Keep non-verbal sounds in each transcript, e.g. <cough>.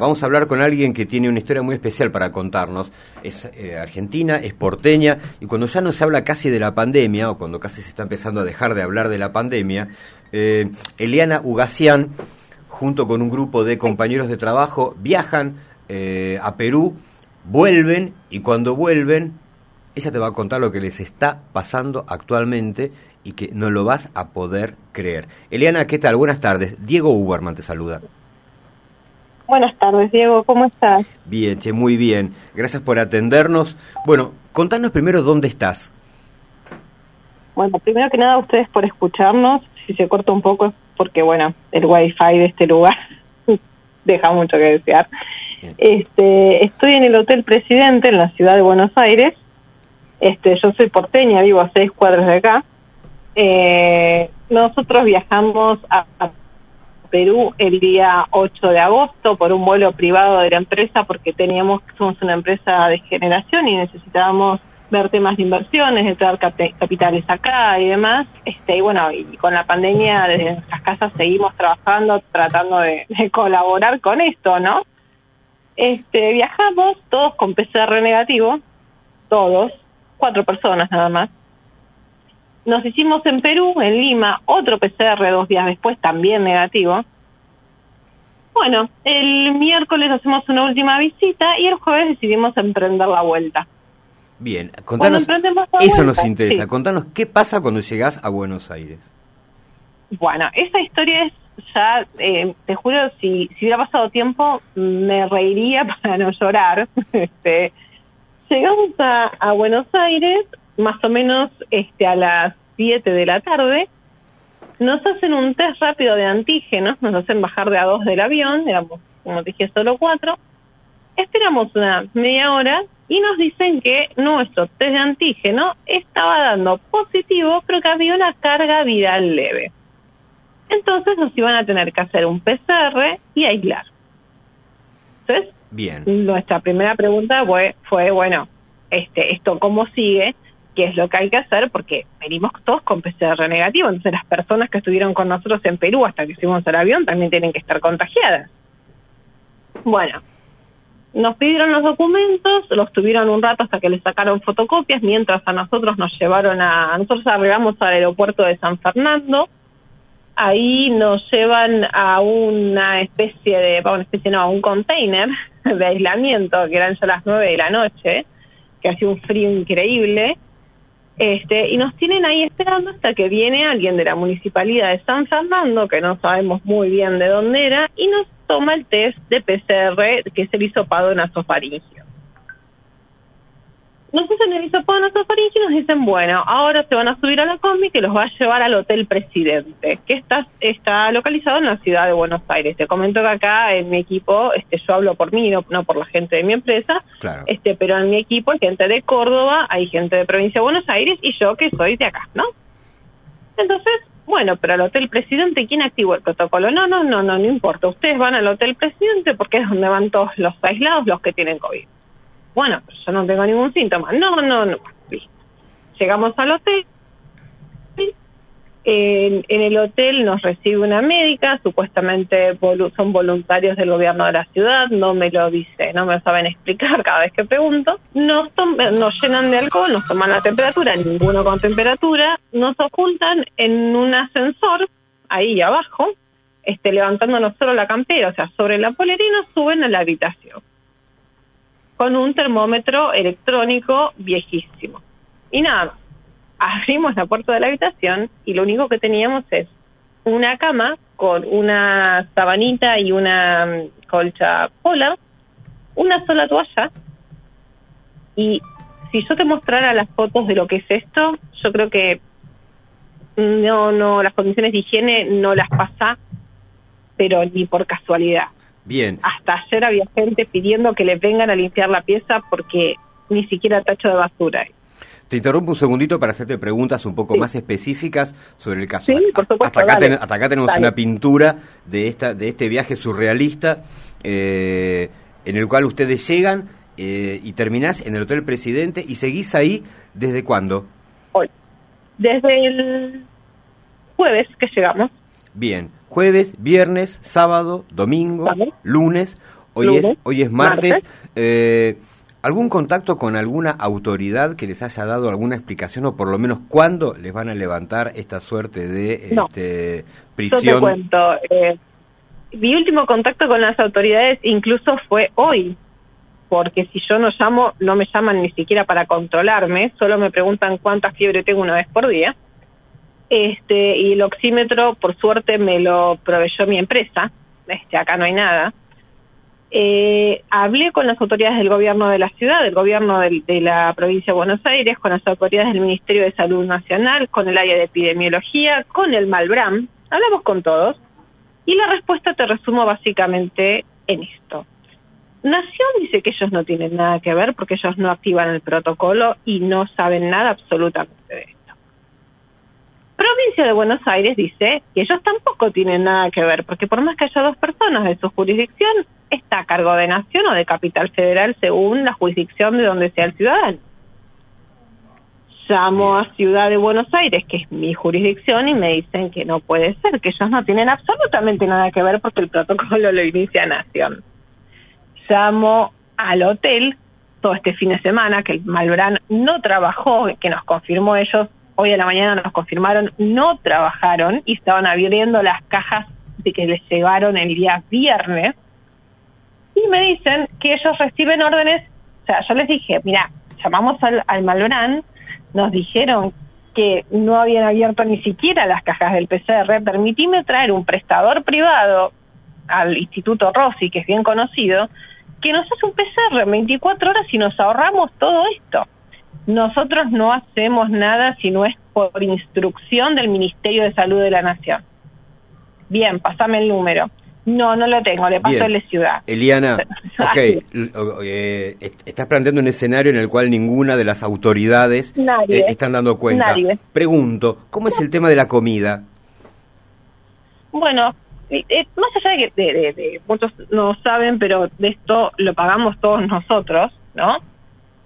Vamos a hablar con alguien que tiene una historia muy especial para contarnos. Es eh, argentina, es porteña, y cuando ya no se habla casi de la pandemia, o cuando casi se está empezando a dejar de hablar de la pandemia, eh, Eliana Ugasian, junto con un grupo de compañeros de trabajo, viajan eh, a Perú, vuelven, y cuando vuelven, ella te va a contar lo que les está pasando actualmente y que no lo vas a poder creer. Eliana, ¿qué tal? Buenas tardes. Diego Uberman te saluda. Buenas tardes, Diego, ¿cómo estás? Bien, che, muy bien. Gracias por atendernos. Bueno, contanos primero dónde estás. Bueno, primero que nada, ustedes por escucharnos. Si se corta un poco es porque, bueno, el wifi de este lugar <laughs> deja mucho que desear. Este, estoy en el Hotel Presidente en la ciudad de Buenos Aires. Este, yo soy porteña, vivo a seis cuadras de acá. Eh, nosotros viajamos a Perú el día 8 de agosto por un vuelo privado de la empresa porque teníamos, somos una empresa de generación y necesitábamos ver temas de inversiones, de traer capitales acá y demás. Este, y bueno, y con la pandemia desde nuestras casas seguimos trabajando, tratando de, de colaborar con esto, ¿no? Este, viajamos todos con PCR negativo, todos, cuatro personas nada más nos hicimos en Perú, en Lima, otro PCR dos días después, también negativo. Bueno, el miércoles hacemos una última visita y el jueves decidimos emprender la vuelta. Bien, contanos, eso nos interesa, contanos qué pasa cuando llegas a Buenos Aires. Bueno, esa historia es ya, eh, te juro, si, si hubiera pasado tiempo, me reiría <laughs> para no llorar. <laughs> este, llegamos a, a Buenos Aires, más o menos este, a las 7 de la tarde, nos hacen un test rápido de antígenos, nos hacen bajar de a dos del avión, éramos, como dije, solo cuatro. Esperamos una media hora y nos dicen que nuestro test de antígeno estaba dando positivo, pero que había una carga viral leve. Entonces nos iban a tener que hacer un PCR y aislar. Entonces, Bien. nuestra primera pregunta fue, fue bueno, este, ¿esto cómo sigue? Qué es lo que hay que hacer, porque venimos todos con PCR negativo, entonces las personas que estuvieron con nosotros en Perú hasta que fuimos al avión también tienen que estar contagiadas. Bueno, nos pidieron los documentos, los tuvieron un rato hasta que les sacaron fotocopias, mientras a nosotros nos llevaron a, nosotros arribamos al aeropuerto de San Fernando, ahí nos llevan a una especie de, una especie no, a un container de aislamiento, que eran ya las nueve de la noche, que hacía un frío increíble, este, y nos tienen ahí esperando hasta que viene alguien de la municipalidad de San Fernando, que no sabemos muy bien de dónde era, y nos toma el test de PCR, que es el hisopado nasofaringio. Nos hacen el hisopado nasofaringio nos dicen, bueno, ahora se van a subir a la combi que los va a llevar al Hotel Presidente, que está, está localizado en la ciudad de Buenos Aires. Te comento que acá en mi equipo, este, yo hablo por mí, no, por la gente de mi empresa, este, pero en mi equipo hay gente de Córdoba, hay gente de provincia de Buenos Aires y yo que soy de acá, ¿no? Entonces, bueno, pero al Hotel Presidente, ¿quién activó el protocolo? No, no, no, no, no importa. Ustedes van al Hotel Presidente porque es donde van todos los aislados, los que tienen COVID. Bueno, yo no tengo ningún síntoma. No, no, no. Llegamos al hotel. En, el hotel nos recibe una médica, supuestamente son voluntarios del gobierno de la ciudad, no me lo dice, no me lo saben explicar cada vez que pregunto. Nos, nos llenan de alcohol, nos toman la temperatura, ninguno con temperatura, nos ocultan en un ascensor ahí abajo, este, levantándonos solo la campera, o sea, sobre la nos suben a la habitación con un termómetro electrónico viejísimo. Y nada, abrimos la puerta de la habitación y lo único que teníamos es una cama con una sabanita y una mm, colcha polar, una sola toalla y si yo te mostrara las fotos de lo que es esto, yo creo que no, no, las condiciones de higiene no las pasa, pero ni por casualidad. Bien. Hasta ayer había gente pidiendo que les vengan a limpiar la pieza porque ni siquiera tacho de basura hay. Te interrumpo un segundito para hacerte preguntas un poco más específicas sobre el caso. Sí, por supuesto, hasta, acá hasta, acá tenemos una pintura de esta de este viaje surrealista eh, en el cual ustedes llegan eh, y terminás en el Hotel Presidente y seguís ahí desde cuándo? Hoy. Desde el jueves que llegamos. Bien, jueves, viernes, sábado, domingo, lunes. Hoy es, hoy es martes. Eh, ¿Algún contacto con alguna autoridad que les haya dado alguna explicación o por lo menos cuándo les van a levantar esta suerte de este, prisión? Yo te cuento. Eh, mi último contacto con las autoridades incluso fue hoy, porque si yo no llamo, no me llaman ni siquiera para controlarme, solo me preguntan cuánta fiebre tengo una vez por día. Este, y el oxímetro, por suerte, me lo proveyó mi empresa. Este, acá no hay nada. Eh, hablé con las autoridades del gobierno de la ciudad, del gobierno de, la provincia de Buenos Aires, con las autoridades del Ministerio de Salud Nacional, con el área de epidemiología, con el Malbram. Hablamos con todos. Y la respuesta te resumo básicamente en esto. Nación dice que ellos no tienen nada que ver porque ellos no activan el protocolo y no saben nada absolutamente de esto. De Buenos Aires dice que ellos tampoco tienen nada que ver porque por más que haya dos personas de su jurisdicción, está a cargo de Nación o de Capital Federal según la jurisdicción de donde sea el ciudadano. Llamo a Ciudad de Buenos Aires, que es mi jurisdicción, y me dicen que no puede ser, que ellos no tienen absolutamente nada que ver porque el protocolo lo inicia Nación llamo al hotel todo este fin de semana, que el Malbrán no trabajó, que nos confirmó ellos, hoy a la mañana nos confirmaron, no trabajaron y estaban abriendo las cajas de que les llegaron el día viernes. Y me dicen que ellos reciben órdenes, o sea, yo les dije, mira, llamamos al, al nos dijeron que no habían abierto ni siquiera las cajas del PCR, permitime traer un prestador privado al Instituto Rossi, que es bien conocido, que nos hace un PCR en 24 horas y nos ahorramos todo esto. Nosotros no hacemos nada si no es por instrucción del Ministerio de Salud de la Nación. Bien, pasame el número. No, no lo tengo, le paso a la ciudad. Eliana, <laughs> ok, eh, estás planteando un escenario en el cual ninguna de las autoridades eh, están dando cuenta. Pregunto, ¿cómo es el tema de la comida? Bueno, eh, más allá de que de, muchos no saben, pero de esto lo pagamos todos nosotros, ¿no?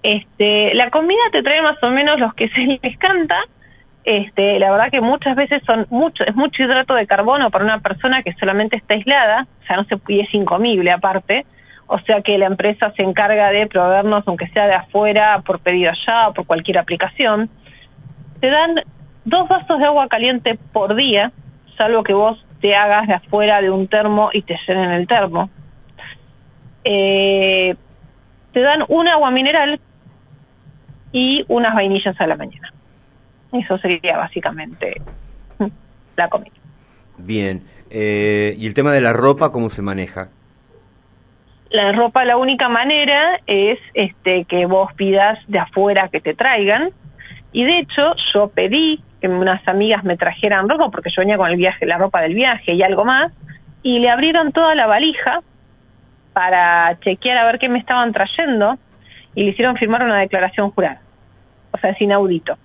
Este, la comida te trae más o menos los que <laughs> se les canta. Este, la verdad que muchas veces son mucho, es mucho hidrato de carbono para una persona que solamente está aislada, o sea, no se y es incomible aparte. O sea que la empresa se encarga de proveernos, aunque sea de afuera, por pedido allá o por cualquier aplicación. Te dan dos vasos de agua caliente por día, salvo que vos te hagas de afuera de un termo y te llenen el termo. Eh, te dan un agua mineral y unas vainillas a la mañana. Eso sería básicamente la comida. Bien. Eh, ¿Y el tema de la ropa cómo se maneja? La ropa, la única manera es este que vos pidas de afuera que te traigan. Y de hecho, yo pedí que unas amigas me trajeran ropa porque yo venía con el viaje, la ropa del viaje y algo más, y le abrieron toda la valija para chequear a ver qué me estaban trayendo y le hicieron firmar una declaración jurada. O sea, es inaudito.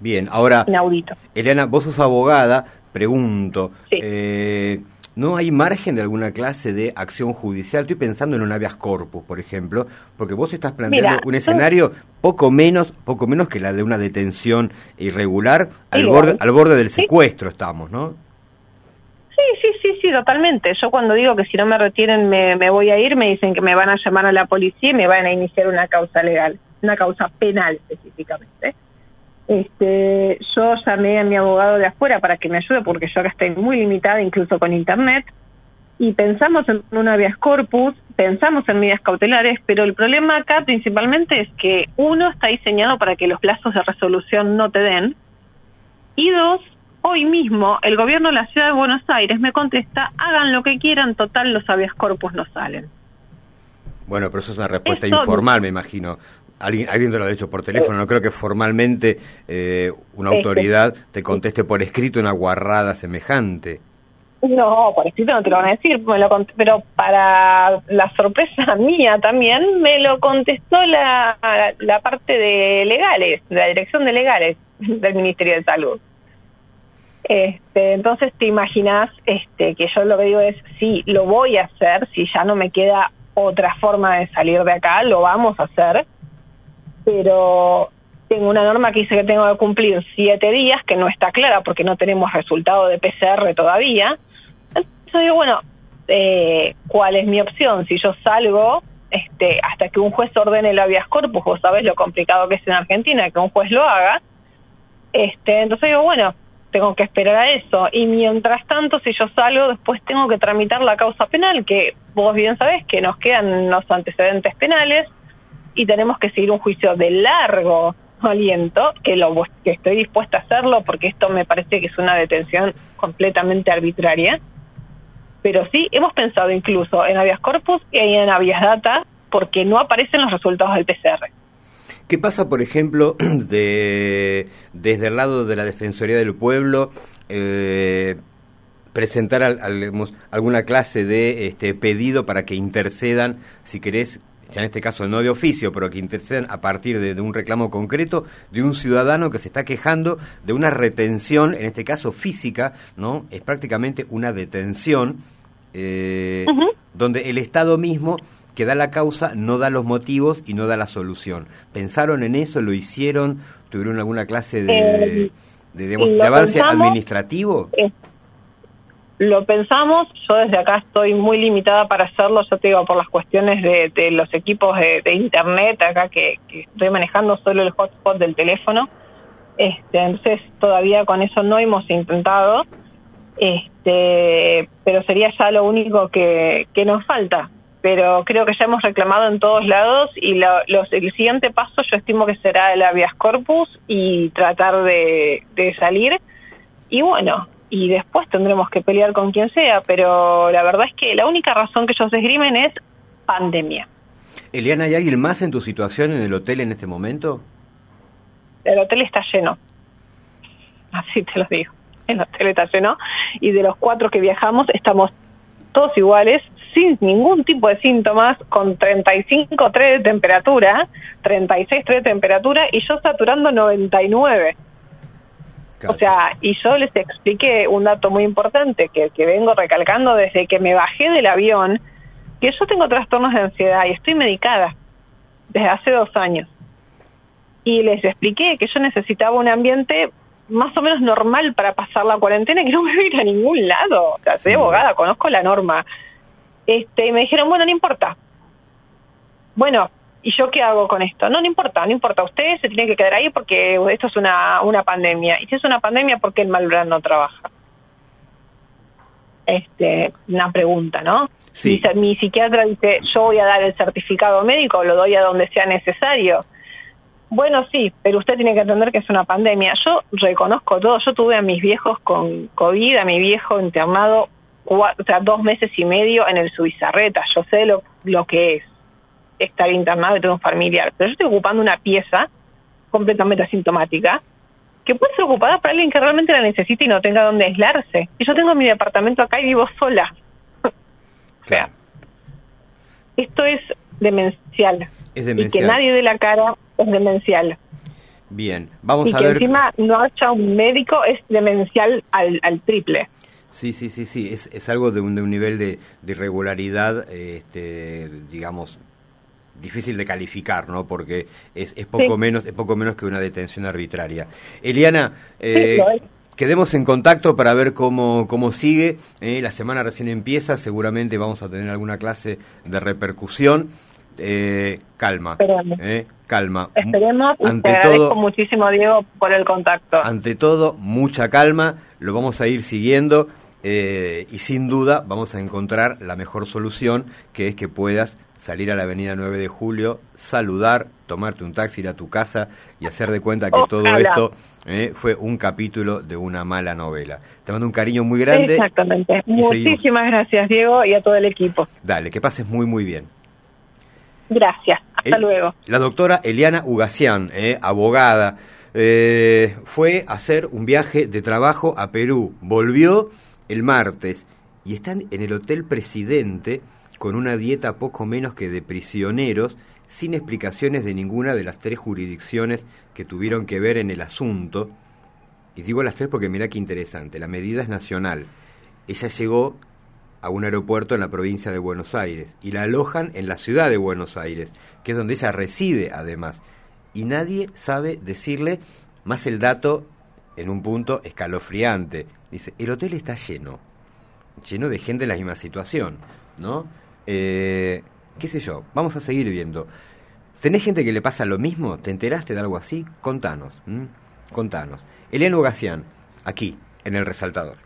Bien, ahora, inaudito. Elena, vos sos abogada, pregunto, eh, ¿No hay margen de alguna clase de acción judicial? Estoy pensando en un habeas corpus, por ejemplo, porque vos estás planteando un escenario poco menos, poco menos que la de una detención irregular, al borde, al borde del secuestro estamos, ¿no? Sí, totalmente. Yo cuando digo que si no me retienen me, me voy a ir, me dicen que me van a llamar a la policía y me van a iniciar una causa legal, una causa penal específicamente. Este, yo llamé a mi abogado de afuera para que me ayude porque yo acá estoy muy limitada incluso con internet y pensamos en un habeas corpus, pensamos en medidas cautelares, pero el problema acá principalmente es que uno está diseñado para que los plazos de resolución no te den y dos, hoy mismo el gobierno de la ciudad de Buenos Aires me contesta, hagan lo que quieran, total los habeas corpus no salen. Bueno, pero eso es una respuesta informal, me imagino alguien, alguien te lo ha dicho por teléfono, no creo que formalmente eh, una autoridad te conteste por escrito una guarrada semejante. No, por escrito no te lo van a decir, pero para la sorpresa <laughs> mía también me lo contestó la, la parte de legales, la dirección de legales del Ministerio de Salud. Este, entonces te imaginas este, que yo lo que digo es, sí, lo voy a hacer, si ya no me queda otra forma de salir de acá, lo vamos a hacer, pero tengo una norma que dice que tengo que cumplir siete días, que no está clara porque no tenemos resultado de PCR todavía. Entonces digo, bueno, eh, cuál es mi opción. Si yo salgo este, hasta que un juez ordene el habeas corpus, vos sabés lo complicado que es en Argentina que un juez lo haga, este, entonces digo, bueno, tengo que esperar a eso. Y mientras tanto, si yo salgo, después tengo que tramitar la causa penal, que vos bien sabés que nos quedan los antecedentes penales y tenemos que seguir un juicio de largo aliento, que, lo, que estoy dispuesta a hacerlo porque esto me parece que es una detención completamente arbitraria. Pero sí, hemos pensado incluso en habeas corpus y en habeas data porque no aparecen los resultados del PCR. ¿Qué pasa, por ejemplo, <clears throat> de, desde el lado de la Defensoría del Pueblo? Eh, presentar alguna clase de este, pedido para que intercedan, si querés, ya en este caso no de oficio, pero que intercedan a partir de, un reclamo concreto de un ciudadano que se está quejando de una retención, en este caso física, ¿no? Es prácticamente una detención eh, donde el Estado mismo que da la causa no da los motivos y no da la solución. ¿Pensaron en eso? ¿Lo hicieron? ¿Tuvieron alguna clase de, eh, de, avance administrativo? Eh, lo pensamos, yo desde acá estoy muy limitada para hacerlo, yo te digo, por las cuestiones de, los equipos de, internet acá que, estoy manejando solo el hotspot del teléfono, este, entonces todavía con eso no hemos intentado, este, pero sería ya lo único que, que nos falta, pero creo que ya hemos reclamado en todos lados y los, el siguiente paso yo estimo que será el habeas corpus y tratar de, salir. Y bueno, y después tendremos que pelear con quien sea, pero la verdad es que la única razón que ellos esgrimen es pandemia. Eliana, ¿hay alguien más en tu situación en el hotel en este momento? El hotel está lleno, así te lo digo. El hotel está lleno y de los cuatro que viajamos estamos todos iguales, sin ningún tipo de síntomas, con 35 3 de temperatura, 36 3 de temperatura y yo saturando 99. O sea, y yo les expliqué un dato muy importante que, que vengo recalcando desde que me bajé del avión, que yo tengo trastornos de ansiedad y estoy medicada desde hace dos años. Y les expliqué que yo necesitaba un ambiente más o menos normal para pasar la cuarentena que no me <laughs> voy a ir a ningún lado. O sea, soy abogada, conozco la norma. Este, y me dijeron, bueno, no importa. Bueno, ¿y yo qué hago con esto? No, no importa, no importa. Usted se tiene que quedar ahí porque esto es una, una pandemia. Y si es una pandemia, ¿por qué el Malbrán no trabaja? Este, una pregunta, ¿no? Sí. Mi, mi psiquiatra dice, yo voy a dar el certificado médico, lo doy a donde sea necesario. Bueno, sí, pero usted tiene que entender que es una pandemia. Yo reconozco todo. Yo tuve a mis viejos con COVID, a mi viejo internado o sea, dos meses y medio en el Subizarreta. Yo sé lo, lo que es estar internado y tener un familiar, pero yo estoy ocupando una pieza completamente asintomática que puede ser ocupada para alguien que realmente la necesite y no tenga dónde aislarse. Y yo tengo mi departamento acá y vivo sola. <laughs> o sea, esto es demencial. Es demencial. Y que nadie dé la cara es demencial. Bien, vamos y a que ver. encima no haya un médico es demencial al, al triple. Sí, sí, sí, sí, es, es algo de un, de un nivel de, de irregularidad, este, digamos, difícil de calificar, ¿no? Porque es, es poco menos es poco menos que una detención arbitraria. Eliana, eh, quedemos en contacto para ver cómo cómo sigue. Eh, la semana recién empieza, seguramente vamos a tener alguna clase de repercusión. Eh, calma, eh, calma. Esperemos. Ante te agradezco muchísimo, Diego, por el contacto. Ante todo, mucha calma. Lo vamos a ir siguiendo. Eh, y sin duda vamos a encontrar la mejor solución, que es que puedas salir a la avenida 9 de julio, saludar, tomarte un taxi, ir a tu casa y hacer de cuenta que todo esto eh, fue un capítulo de una mala novela. Te mando un cariño muy grande. Exactamente. Muchísimas gracias, Diego, y a todo el equipo. Dale, que pases muy, muy bien. Gracias. Hasta luego. La doctora Eliana Ugasian, eh, abogada, fue a hacer un viaje de trabajo a Perú. Volvió el martes y están en el Hotel Presidente con una dieta poco menos que de prisioneros, sin explicaciones de ninguna de las tres jurisdicciones que tuvieron que ver en el asunto. Y digo las tres porque mira qué interesante, la medida es nacional. Ella llegó a un aeropuerto en la provincia de Buenos Aires y la alojan en la ciudad de Buenos Aires, que es donde ella reside además. Y nadie sabe decirle más el dato en un punto escalofriante. Dice, el hotel está lleno. lleno de gente en la misma situación, ¿no? Eh, ¿Qué sé yo? Vamos a seguir viendo. ¿Tenés gente que le pasa lo mismo? ¿Te enteraste de algo así? Contanos, contanos. Eliano Gacián, aquí, en El Resaltador.